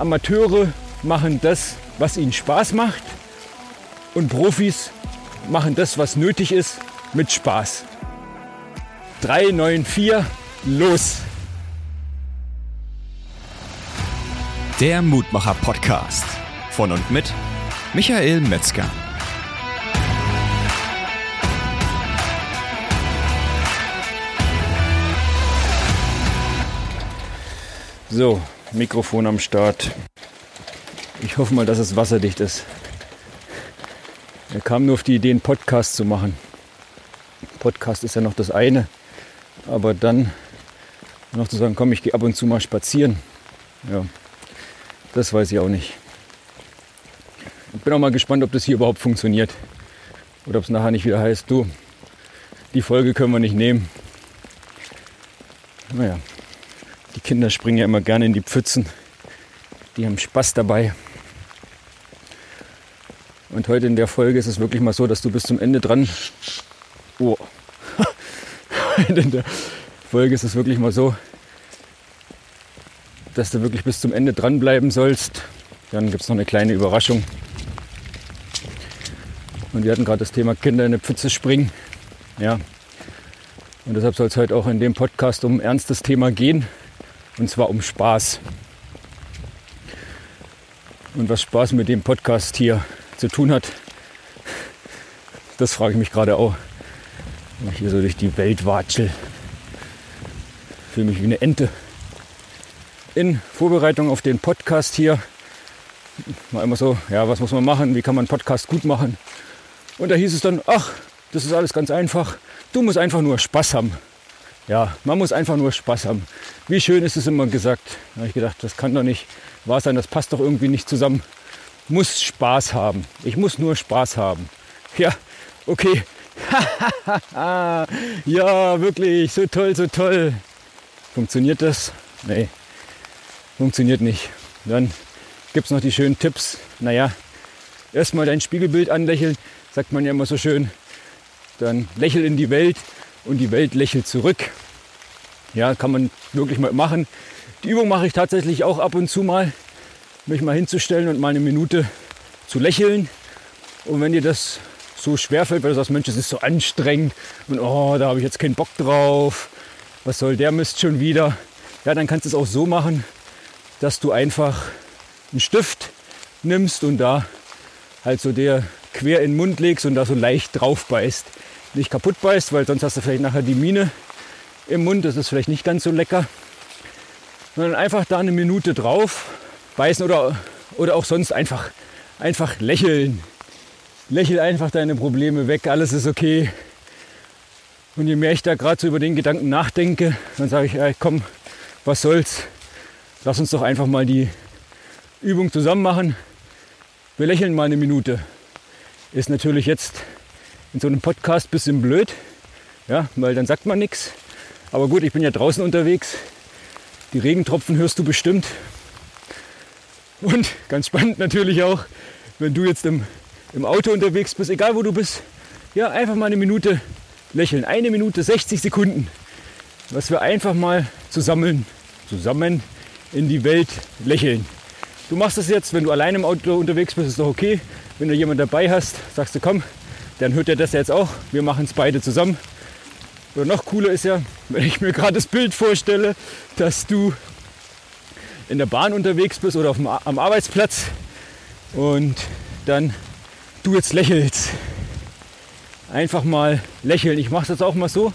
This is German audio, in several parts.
Amateure machen das, was ihnen Spaß macht und Profis machen das, was nötig ist, mit Spaß. 394, los! Der Mutmacher Podcast von und mit Michael Metzger. So, Mikrofon am Start. Ich hoffe mal, dass es wasserdicht ist. Er kam nur auf die Idee, einen Podcast zu machen. Podcast ist ja noch das eine. Aber dann noch zu sagen, komm, ich gehe ab und zu mal spazieren. Ja, das weiß ich auch nicht. Ich bin auch mal gespannt, ob das hier überhaupt funktioniert. Oder ob es nachher nicht wieder heißt, du, die Folge können wir nicht nehmen. Naja, die Kinder springen ja immer gerne in die Pfützen. Die haben Spaß dabei. Und heute in der Folge ist es wirklich mal so, dass du bis zum Ende dran. Oh. heute in der Folge ist es wirklich mal so, dass du wirklich bis zum Ende dranbleiben sollst. Dann gibt es noch eine kleine Überraschung. Und wir hatten gerade das Thema Kinder in eine Pfütze springen. Ja. Und deshalb soll es heute auch in dem Podcast um ein ernstes Thema gehen. Und zwar um Spaß. Und was Spaß mit dem Podcast hier zu tun hat, das frage ich mich gerade auch. Wenn ich hier so durch die Welt watschel. Fühle mich wie eine Ente. In Vorbereitung auf den Podcast hier war immer so, ja, was muss man machen? Wie kann man einen Podcast gut machen? Und da hieß es dann, ach, das ist alles ganz einfach. Du musst einfach nur Spaß haben. Ja, man muss einfach nur Spaß haben. Wie schön ist es immer gesagt. Da habe ich gedacht, das kann doch nicht wahr sein, das passt doch irgendwie nicht zusammen muss Spaß haben. Ich muss nur Spaß haben. Ja, okay. ja, wirklich, so toll, so toll. Funktioniert das? Nee, funktioniert nicht. Dann gibt es noch die schönen Tipps. Naja, erstmal dein Spiegelbild anlächeln, sagt man ja immer so schön. Dann lächel in die Welt und die Welt lächelt zurück. Ja, kann man wirklich mal machen. Die Übung mache ich tatsächlich auch ab und zu mal mich mal hinzustellen und mal eine Minute zu lächeln. Und wenn dir das so schwerfällt, weil du sagst, Mensch, es ist so anstrengend und oh, da habe ich jetzt keinen Bock drauf, was soll der Mist schon wieder? Ja, dann kannst du es auch so machen, dass du einfach einen Stift nimmst und da halt so der quer in den Mund legst und da so leicht drauf beißt. Nicht kaputt beißt, weil sonst hast du vielleicht nachher die Mine im Mund, das ist vielleicht nicht ganz so lecker. Sondern einfach da eine Minute drauf beißen oder, oder auch sonst einfach, einfach lächeln. Lächel einfach deine Probleme weg, alles ist okay. Und je mehr ich da gerade so über den Gedanken nachdenke, dann sage ich, ey, komm, was soll's, lass uns doch einfach mal die Übung zusammen machen. Wir lächeln mal eine Minute. Ist natürlich jetzt in so einem Podcast ein bisschen blöd, ja, weil dann sagt man nichts. Aber gut, ich bin ja draußen unterwegs. Die Regentropfen hörst du bestimmt. Und ganz spannend natürlich auch, wenn du jetzt im, im Auto unterwegs bist, egal wo du bist, ja, einfach mal eine Minute lächeln. Eine Minute, 60 Sekunden. Was wir einfach mal zusammen, zusammen in die Welt lächeln. Du machst das jetzt, wenn du allein im Auto unterwegs bist, ist doch okay. Wenn du jemanden dabei hast, sagst du, komm, dann hört er das jetzt auch. Wir machen es beide zusammen. Oder noch cooler ist ja, wenn ich mir gerade das Bild vorstelle, dass du in der Bahn unterwegs bist oder dem, am Arbeitsplatz und dann du jetzt lächelst. Einfach mal lächeln. Ich mache das auch mal so,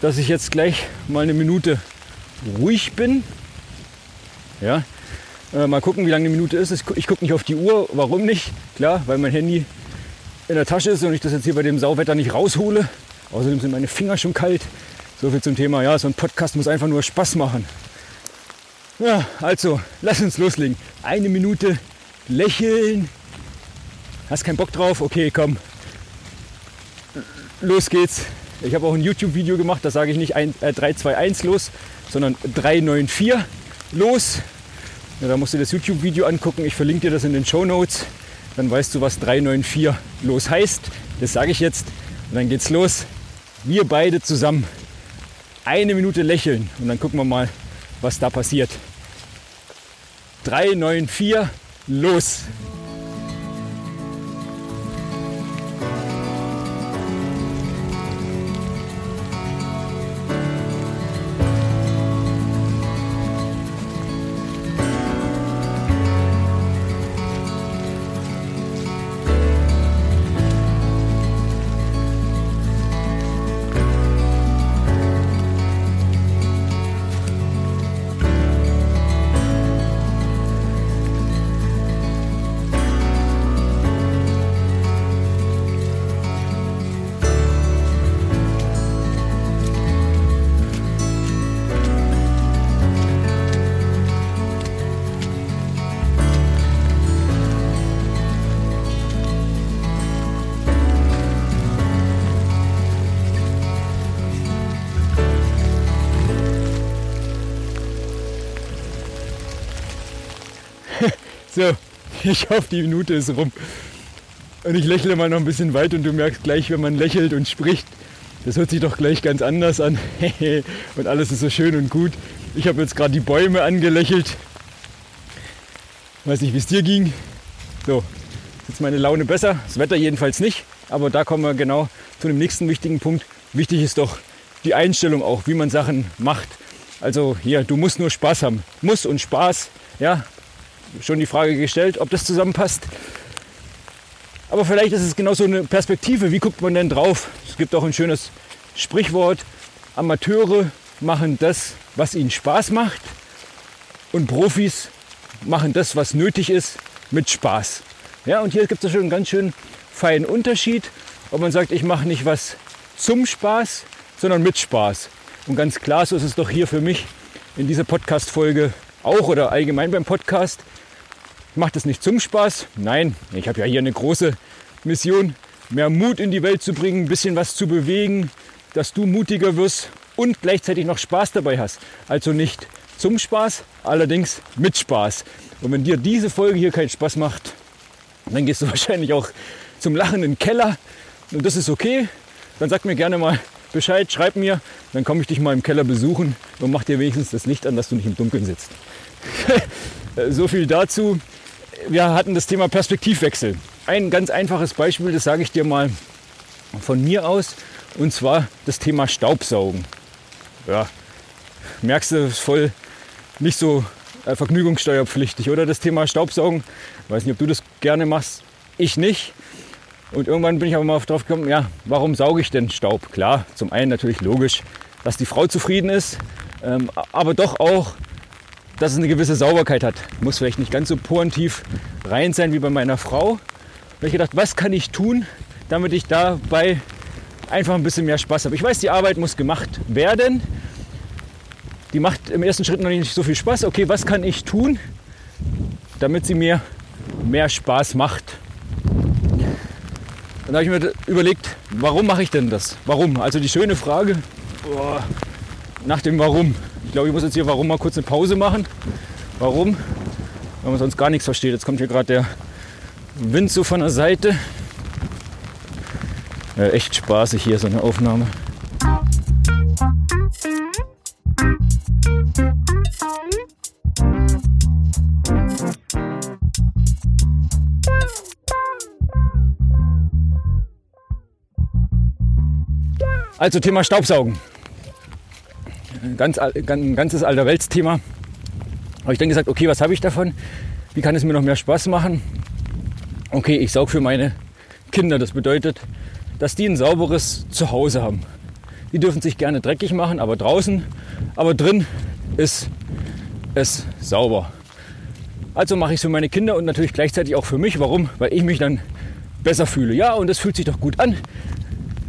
dass ich jetzt gleich mal eine Minute ruhig bin. Ja, äh, mal gucken, wie lange eine Minute ist. Ich gucke nicht auf die Uhr. Warum nicht? Klar, weil mein Handy in der Tasche ist und ich das jetzt hier bei dem Sauwetter nicht raushole. Außerdem sind meine Finger schon kalt. So viel zum Thema, ja, so ein Podcast muss einfach nur Spaß machen. Ja, also, lass uns loslegen. Eine Minute lächeln. Hast keinen Bock drauf? Okay, komm. Los geht's. Ich habe auch ein YouTube-Video gemacht, da sage ich nicht ein, äh, 3, 2, 1 los, sondern 3, 9, 4 los. Ja, da musst du das YouTube-Video angucken. Ich verlinke dir das in den Show Notes. Dann weißt du, was 3, 9, 4 los heißt. Das sage ich jetzt. Und dann geht's los. Wir beide zusammen. Eine Minute lächeln. Und dann gucken wir mal, was da passiert. 394 los. So, ich hoffe, die Minute ist rum. Und ich lächle mal noch ein bisschen weit und du merkst gleich, wenn man lächelt und spricht, das hört sich doch gleich ganz anders an. und alles ist so schön und gut. Ich habe jetzt gerade die Bäume angelächelt. Weiß nicht, wie es dir ging. So, jetzt meine Laune besser. Das Wetter jedenfalls nicht. Aber da kommen wir genau zu dem nächsten wichtigen Punkt. Wichtig ist doch die Einstellung auch, wie man Sachen macht. Also hier, du musst nur Spaß haben. Muss und Spaß, ja, schon die Frage gestellt, ob das zusammenpasst. Aber vielleicht ist es genau so eine Perspektive. Wie guckt man denn drauf? Es gibt auch ein schönes Sprichwort. Amateure machen das, was ihnen Spaß macht. Und Profis machen das, was nötig ist, mit Spaß. Ja, und hier gibt es schon einen ganz schön feinen Unterschied, ob man sagt, ich mache nicht was zum Spaß, sondern mit Spaß. Und ganz klar, so ist es doch hier für mich in dieser Podcast-Folge auch oder allgemein beim Podcast. Macht es nicht zum Spaß? Nein, ich habe ja hier eine große Mission, mehr Mut in die Welt zu bringen, ein bisschen was zu bewegen, dass du mutiger wirst und gleichzeitig noch Spaß dabei hast. Also nicht zum Spaß, allerdings mit Spaß. Und wenn dir diese Folge hier keinen Spaß macht, dann gehst du wahrscheinlich auch zum Lachen in den Keller. Und das ist okay. Dann sag mir gerne mal Bescheid, schreib mir, dann komme ich dich mal im Keller besuchen und mach dir wenigstens das Licht an, dass du nicht im Dunkeln sitzt. so viel dazu. Wir hatten das Thema Perspektivwechsel. Ein ganz einfaches Beispiel, das sage ich dir mal von mir aus, und zwar das Thema Staubsaugen. Ja, merkst du, ist voll nicht so äh, vergnügungssteuerpflichtig, oder? Das Thema Staubsaugen. Ich weiß nicht, ob du das gerne machst. Ich nicht. Und irgendwann bin ich aber mal drauf gekommen, ja, warum sauge ich denn Staub? Klar, zum einen natürlich logisch, dass die Frau zufrieden ist, ähm, aber doch auch, dass es eine gewisse Sauberkeit hat. Muss vielleicht nicht ganz so porentief rein sein wie bei meiner Frau. Habe ich gedacht, was kann ich tun, damit ich dabei einfach ein bisschen mehr Spaß habe. Ich weiß, die Arbeit muss gemacht werden. Die macht im ersten Schritt noch nicht so viel Spaß. Okay, was kann ich tun, damit sie mir mehr Spaß macht? Und da habe ich mir überlegt, warum mache ich denn das? Warum? Also die schöne Frage boah, nach dem Warum. Ich glaube, ich muss jetzt hier Warum mal kurz eine Pause machen. Warum? Weil man sonst gar nichts versteht. Jetzt kommt hier gerade der Wind so von der Seite. Ja, echt spaßig hier so eine Aufnahme. Also Thema Staubsaugen. Ganz, ein ganzes alter Weltsthema. Habe ich dann gesagt, okay, was habe ich davon? Wie kann es mir noch mehr Spaß machen? Okay, ich saug für meine Kinder. Das bedeutet, dass die ein sauberes Zuhause haben. Die dürfen sich gerne dreckig machen, aber draußen, aber drin ist es sauber. Also mache ich es für meine Kinder und natürlich gleichzeitig auch für mich. Warum? Weil ich mich dann besser fühle. Ja, und das fühlt sich doch gut an.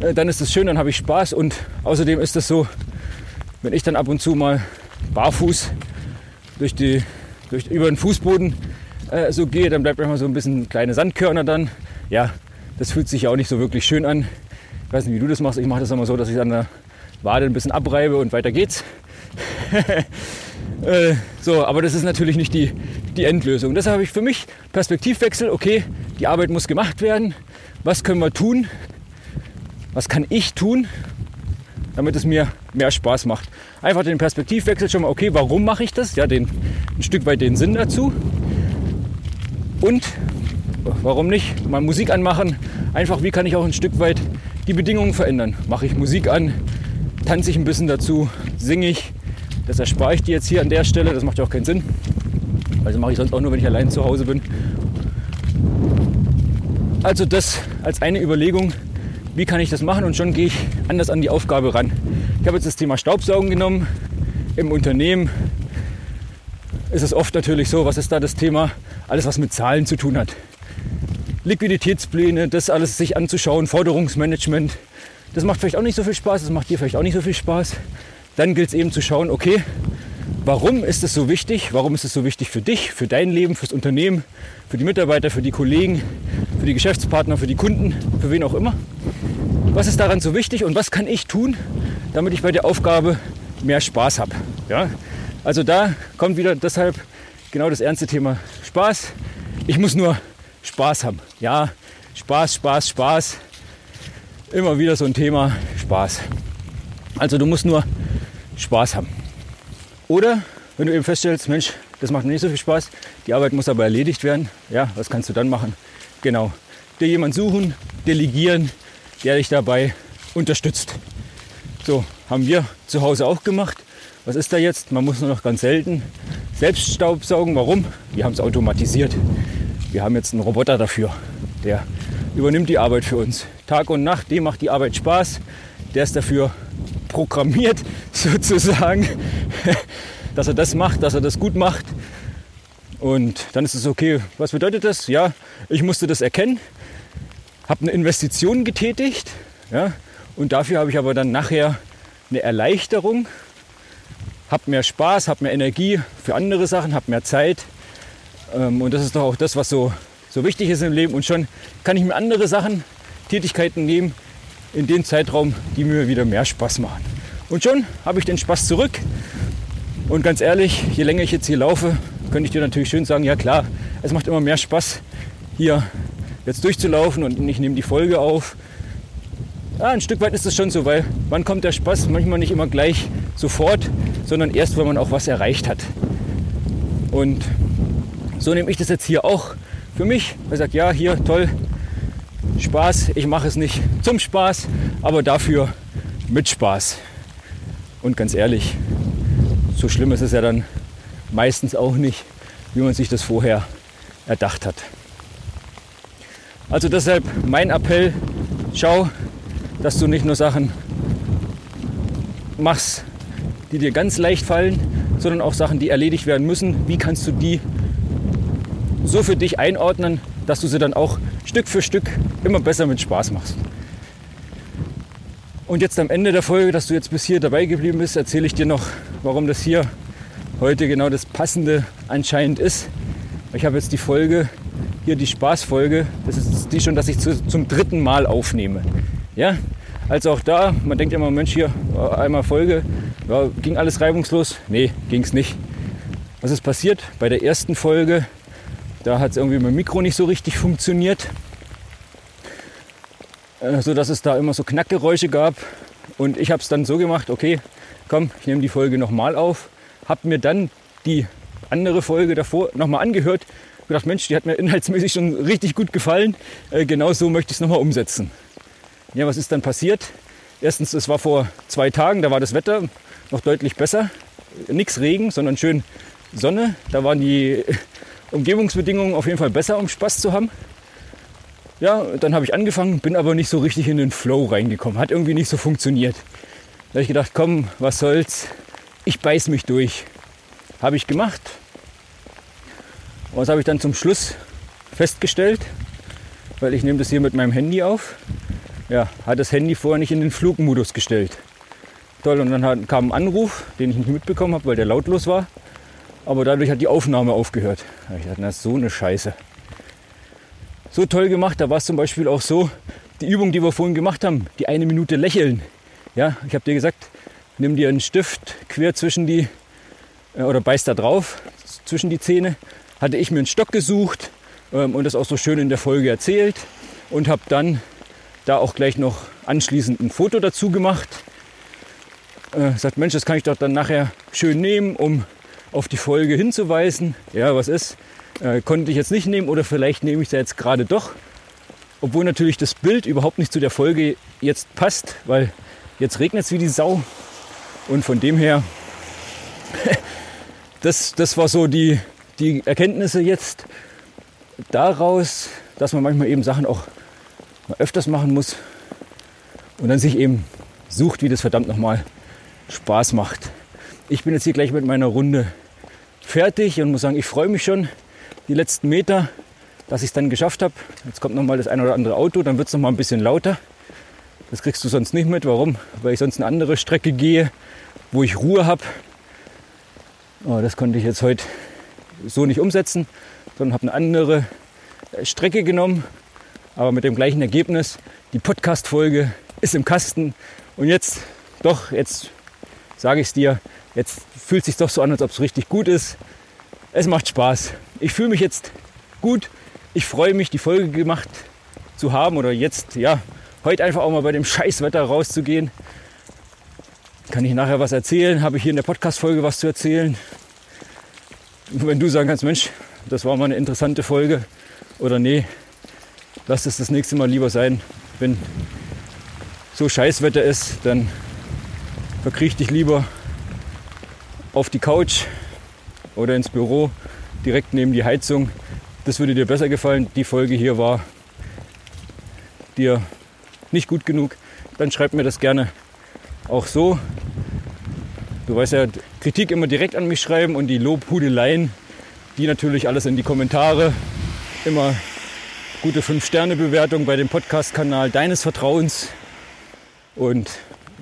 Äh, dann ist es schön, dann habe ich Spaß und außerdem ist es so, wenn ich dann ab und zu mal barfuß durch die, durch, über den Fußboden äh, so gehe, dann bleibt manchmal so ein bisschen kleine Sandkörner dann. Ja, das fühlt sich ja auch nicht so wirklich schön an. Ich weiß nicht, wie du das machst. Ich mache das immer so, dass ich an der Wade ein bisschen abreibe und weiter geht's. äh, so, aber das ist natürlich nicht die, die Endlösung. Deshalb habe ich für mich Perspektivwechsel. Okay, die Arbeit muss gemacht werden. Was können wir tun, was kann ich tun, damit es mir mehr Spaß macht. Einfach den Perspektivwechsel schon mal, okay, warum mache ich das? Ja, den, ein Stück weit den Sinn dazu. Und warum nicht mal Musik anmachen? Einfach, wie kann ich auch ein Stück weit die Bedingungen verändern? Mache ich Musik an, tanze ich ein bisschen dazu, singe ich. Das erspare ich dir jetzt hier an der Stelle, das macht ja auch keinen Sinn. Also mache ich sonst auch nur, wenn ich allein zu Hause bin. Also das als eine Überlegung, wie kann ich das machen und schon gehe ich anders an die Aufgabe ran. Ich habe jetzt das Thema Staubsaugen genommen. Im Unternehmen ist es oft natürlich so, was ist da das Thema? Alles, was mit Zahlen zu tun hat. Liquiditätspläne, das alles sich anzuschauen, Forderungsmanagement. Das macht vielleicht auch nicht so viel Spaß, das macht dir vielleicht auch nicht so viel Spaß. Dann gilt es eben zu schauen, okay, warum ist es so wichtig? Warum ist es so wichtig für dich, für dein Leben, fürs Unternehmen, für die Mitarbeiter, für die Kollegen, für die Geschäftspartner, für die Kunden, für wen auch immer? Was ist daran so wichtig und was kann ich tun, damit ich bei der Aufgabe mehr Spaß habe? Ja? Also da kommt wieder deshalb genau das ernste Thema Spaß. Ich muss nur Spaß haben. Ja, Spaß, Spaß, Spaß. Immer wieder so ein Thema Spaß. Also du musst nur Spaß haben. Oder wenn du eben feststellst, Mensch, das macht mir nicht so viel Spaß, die Arbeit muss aber erledigt werden, ja, was kannst du dann machen? Genau, dir jemanden suchen, delegieren, der dich dabei unterstützt. So, haben wir zu Hause auch gemacht. Was ist da jetzt? Man muss nur noch ganz selten selbst Staubsaugen. Warum? Wir haben es automatisiert. Wir haben jetzt einen Roboter dafür. Der übernimmt die Arbeit für uns. Tag und Nacht, dem macht die Arbeit Spaß. Der ist dafür programmiert, sozusagen, dass er das macht, dass er das gut macht. Und dann ist es okay. Was bedeutet das? Ja, ich musste das erkennen, habe eine Investition getätigt ja, und dafür habe ich aber dann nachher eine Erleichterung, habe mehr Spaß, habe mehr Energie für andere Sachen, habe mehr Zeit ähm, und das ist doch auch das, was so, so wichtig ist im Leben. Und schon kann ich mir andere Sachen, Tätigkeiten nehmen in dem Zeitraum, die mir wieder mehr Spaß machen. Und schon habe ich den Spaß zurück. Und ganz ehrlich, je länger ich jetzt hier laufe, könnte ich dir natürlich schön sagen, ja klar, es macht immer mehr Spaß, hier jetzt durchzulaufen und ich nehme die Folge auf. Ja, ein Stück weit ist es schon so, weil wann kommt der Spaß? Manchmal nicht immer gleich sofort, sondern erst, wenn man auch was erreicht hat. Und so nehme ich das jetzt hier auch für mich. Ich sage, ja, hier toll, Spaß. Ich mache es nicht zum Spaß, aber dafür mit Spaß. Und ganz ehrlich, so schlimm ist es ja dann meistens auch nicht, wie man sich das vorher erdacht hat. Also deshalb mein Appell, schau, dass du nicht nur Sachen machst, die dir ganz leicht fallen, sondern auch Sachen, die erledigt werden müssen. Wie kannst du die so für dich einordnen, dass du sie dann auch Stück für Stück immer besser mit Spaß machst. Und jetzt am Ende der Folge, dass du jetzt bis hier dabei geblieben bist, erzähle ich dir noch, warum das hier heute genau das Passende anscheinend ist. Ich habe jetzt die Folge, hier die Spaßfolge, das ist die schon, dass ich zu, zum dritten Mal aufnehme. Ja, also auch da, man denkt immer, Mensch, hier einmal Folge, ja, ging alles reibungslos? Nee, ging es nicht. Was ist passiert? Bei der ersten Folge da hat es irgendwie mit dem Mikro nicht so richtig funktioniert, äh, so dass es da immer so Knackgeräusche gab. Und ich habe es dann so gemacht, okay, komm, ich nehme die Folge nochmal auf, habe mir dann die andere Folge davor nochmal angehört, gedacht, Mensch, die hat mir inhaltsmäßig schon richtig gut gefallen, äh, genau so möchte ich es nochmal umsetzen. Ja, was ist dann passiert? Erstens, es war vor zwei Tagen, da war das Wetter noch deutlich besser. Nichts Regen, sondern schön Sonne. Da waren die Umgebungsbedingungen auf jeden Fall besser, um Spaß zu haben. Ja, dann habe ich angefangen, bin aber nicht so richtig in den Flow reingekommen. Hat irgendwie nicht so funktioniert. Da habe ich gedacht, komm, was soll's, ich beiß mich durch. Habe ich gemacht. Was habe ich dann zum Schluss festgestellt? Weil ich nehme das hier mit meinem Handy auf. Ja, hat das Handy vorher nicht in den Flugmodus gestellt. Toll, und dann kam ein Anruf, den ich nicht mitbekommen habe, weil der lautlos war. Aber dadurch hat die Aufnahme aufgehört. Ich dachte, das ist so eine Scheiße. So toll gemacht, da war es zum Beispiel auch so, die Übung, die wir vorhin gemacht haben, die eine Minute lächeln. Ja, ich habe dir gesagt, nimm dir einen Stift quer zwischen die, äh, oder beiß da drauf, zwischen die Zähne. Hatte ich mir einen Stock gesucht ähm, und das auch so schön in der Folge erzählt und habe dann da auch gleich noch anschließend ein Foto dazu gemacht. Äh, sagt, Mensch, das kann ich doch dann nachher schön nehmen, um auf die Folge hinzuweisen. Ja, was ist? Äh, konnte ich jetzt nicht nehmen oder vielleicht nehme ich es jetzt gerade doch. Obwohl natürlich das Bild überhaupt nicht zu der Folge jetzt passt, weil jetzt regnet es wie die Sau. Und von dem her, das, das war so die, die Erkenntnisse jetzt daraus, dass man manchmal eben Sachen auch öfters machen muss und dann sich eben sucht, wie das verdammt nochmal Spaß macht. Ich bin jetzt hier gleich mit meiner Runde fertig und muss sagen, ich freue mich schon die letzten Meter, dass ich es dann geschafft habe. Jetzt kommt nochmal das ein oder andere Auto, dann wird es nochmal ein bisschen lauter. Das kriegst du sonst nicht mit. Warum? Weil ich sonst eine andere Strecke gehe, wo ich Ruhe habe. Oh, das konnte ich jetzt heute so nicht umsetzen, sondern habe eine andere äh, Strecke genommen, aber mit dem gleichen Ergebnis. Die Podcast-Folge ist im Kasten und jetzt, doch, jetzt sage ich es dir, jetzt fühlt es sich doch so an, als ob es richtig gut ist. Es macht Spaß. Ich fühle mich jetzt gut. Ich freue mich, die Folge gemacht zu haben oder jetzt, ja, heute einfach auch mal bei dem Scheißwetter rauszugehen. Kann ich nachher was erzählen? Habe ich hier in der Podcast-Folge was zu erzählen? Wenn du sagen kannst, Mensch, das war mal eine interessante Folge oder nee, lass es das nächste Mal lieber sein. Wenn so Scheißwetter ist, dann verkriech dich lieber auf die Couch oder ins Büro direkt neben die Heizung. Das würde dir besser gefallen. Die Folge hier war dir nicht gut genug. Dann schreib mir das gerne auch so. Du weißt ja, Kritik immer direkt an mich schreiben und die Lobhudeleien, die natürlich alles in die Kommentare. Immer gute 5-Sterne-Bewertung bei dem Podcast-Kanal deines Vertrauens. Und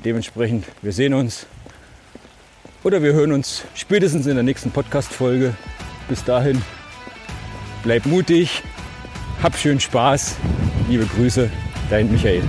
dementsprechend, wir sehen uns oder wir hören uns spätestens in der nächsten Podcast-Folge. Bis dahin, bleib mutig, hab schön Spaß. Liebe Grüße, dein Michael.